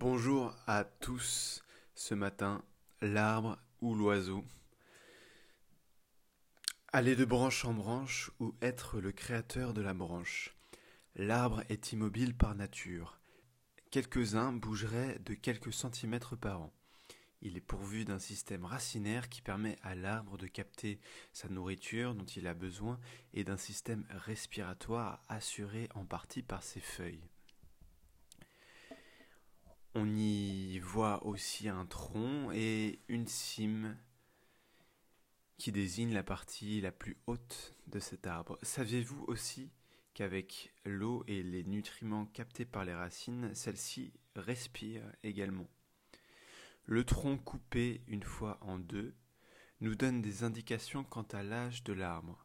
Bonjour à tous. Ce matin, l'arbre ou l'oiseau. Aller de branche en branche ou être le créateur de la branche. L'arbre est immobile par nature. Quelques-uns bougeraient de quelques centimètres par an. Il est pourvu d'un système racinaire qui permet à l'arbre de capter sa nourriture dont il a besoin et d'un système respiratoire assuré en partie par ses feuilles. On y voit aussi un tronc et une cime qui désigne la partie la plus haute de cet arbre. Saviez-vous aussi qu'avec l'eau et les nutriments captés par les racines, celle-ci respire également? Le tronc coupé une fois en deux nous donne des indications quant à l'âge de l'arbre.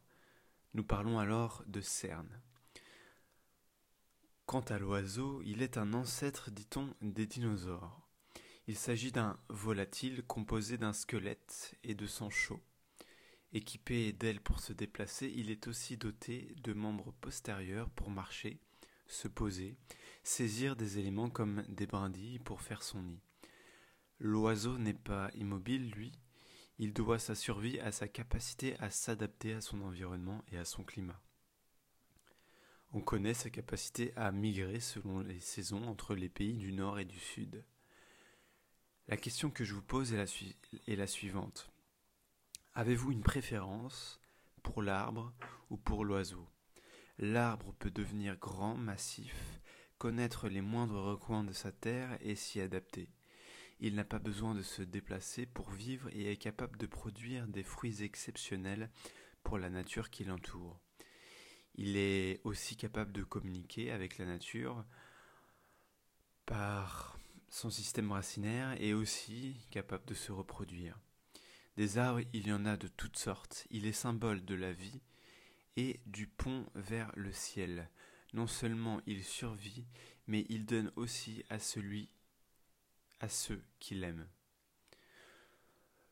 Nous parlons alors de cerne. Quant à l'oiseau, il est un ancêtre, dit-on, des dinosaures. Il s'agit d'un volatile composé d'un squelette et de sang chaud. Équipé d'ailes pour se déplacer, il est aussi doté de membres postérieurs pour marcher, se poser, saisir des éléments comme des brindilles pour faire son nid. L'oiseau n'est pas immobile, lui, il doit sa survie à sa capacité à s'adapter à son environnement et à son climat. On connaît sa capacité à migrer selon les saisons entre les pays du nord et du sud. La question que je vous pose est la, suivante. Avez-vous une préférence pour l'arbre ou pour l'oiseau? L'arbre peut devenir grand, massif, connaître les moindres recoins de sa terre et s'y adapter. Il n'a pas besoin de se déplacer pour vivre et est capable de produire des fruits exceptionnels pour la nature qui l'entoure. Il est aussi capable de communiquer avec la nature par son système racinaire et aussi capable de se reproduire. Des arbres, il y en a de toutes sortes. Il est symbole de la vie et du pont vers le ciel. Non seulement il survit, mais il donne aussi à celui, à ceux qui l'aiment.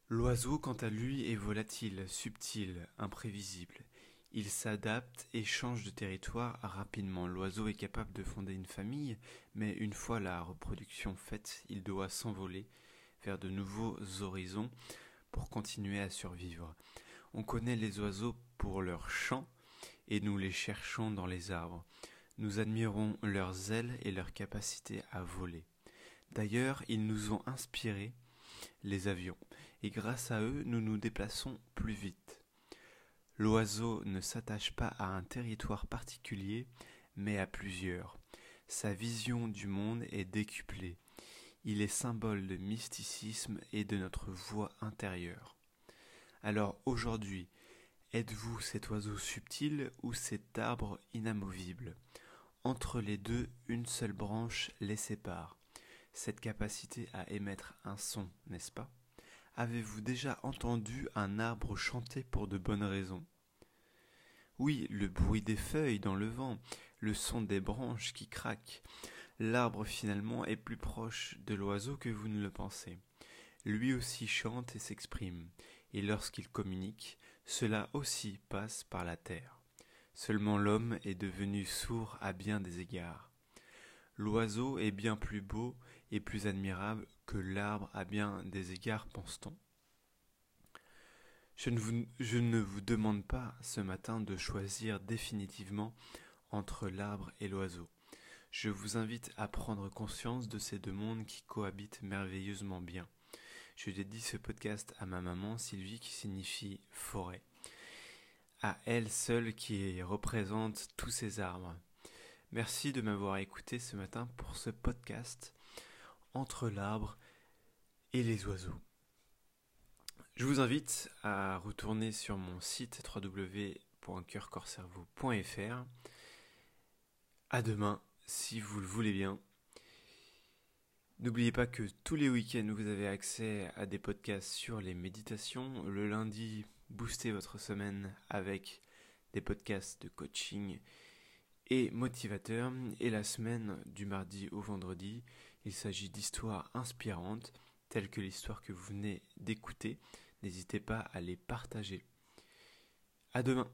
L'oiseau, quant à lui, est volatile, subtil, imprévisible. Il s'adapte et change de territoire rapidement. L'oiseau est capable de fonder une famille, mais une fois la reproduction faite, il doit s'envoler vers de nouveaux horizons pour continuer à survivre. On connaît les oiseaux pour leurs chants et nous les cherchons dans les arbres. Nous admirons leurs ailes et leur capacité à voler. D'ailleurs, ils nous ont inspiré les avions, et grâce à eux, nous nous déplaçons plus vite. L'oiseau ne s'attache pas à un territoire particulier, mais à plusieurs. Sa vision du monde est décuplée. Il est symbole de mysticisme et de notre voix intérieure. Alors aujourd'hui, êtes-vous cet oiseau subtil ou cet arbre inamovible? Entre les deux, une seule branche les sépare. Cette capacité à émettre un son, n'est-ce pas? Avez-vous déjà entendu un arbre chanter pour de bonnes raisons? Oui, le bruit des feuilles dans le vent, le son des branches qui craquent. L'arbre finalement est plus proche de l'oiseau que vous ne le pensez. Lui aussi chante et s'exprime, et lorsqu'il communique, cela aussi passe par la terre. Seulement l'homme est devenu sourd à bien des égards. L'oiseau est bien plus beau et plus admirable que l'arbre à bien des égards, pense-t-on. Je ne, vous, je ne vous demande pas ce matin de choisir définitivement entre l'arbre et l'oiseau. Je vous invite à prendre conscience de ces deux mondes qui cohabitent merveilleusement bien. Je dédie ce podcast à ma maman Sylvie qui signifie forêt. À elle seule qui représente tous ces arbres. Merci de m'avoir écouté ce matin pour ce podcast entre l'arbre et les oiseaux. Je vous invite à retourner sur mon site www.coeurcorcerveau.fr. À demain, si vous le voulez bien. N'oubliez pas que tous les week-ends, vous avez accès à des podcasts sur les méditations. Le lundi, boostez votre semaine avec des podcasts de coaching et motivateurs. Et la semaine, du mardi au vendredi, il s'agit d'histoires inspirantes, telles que l'histoire que vous venez d'écouter. N'hésitez pas à les partager. À demain!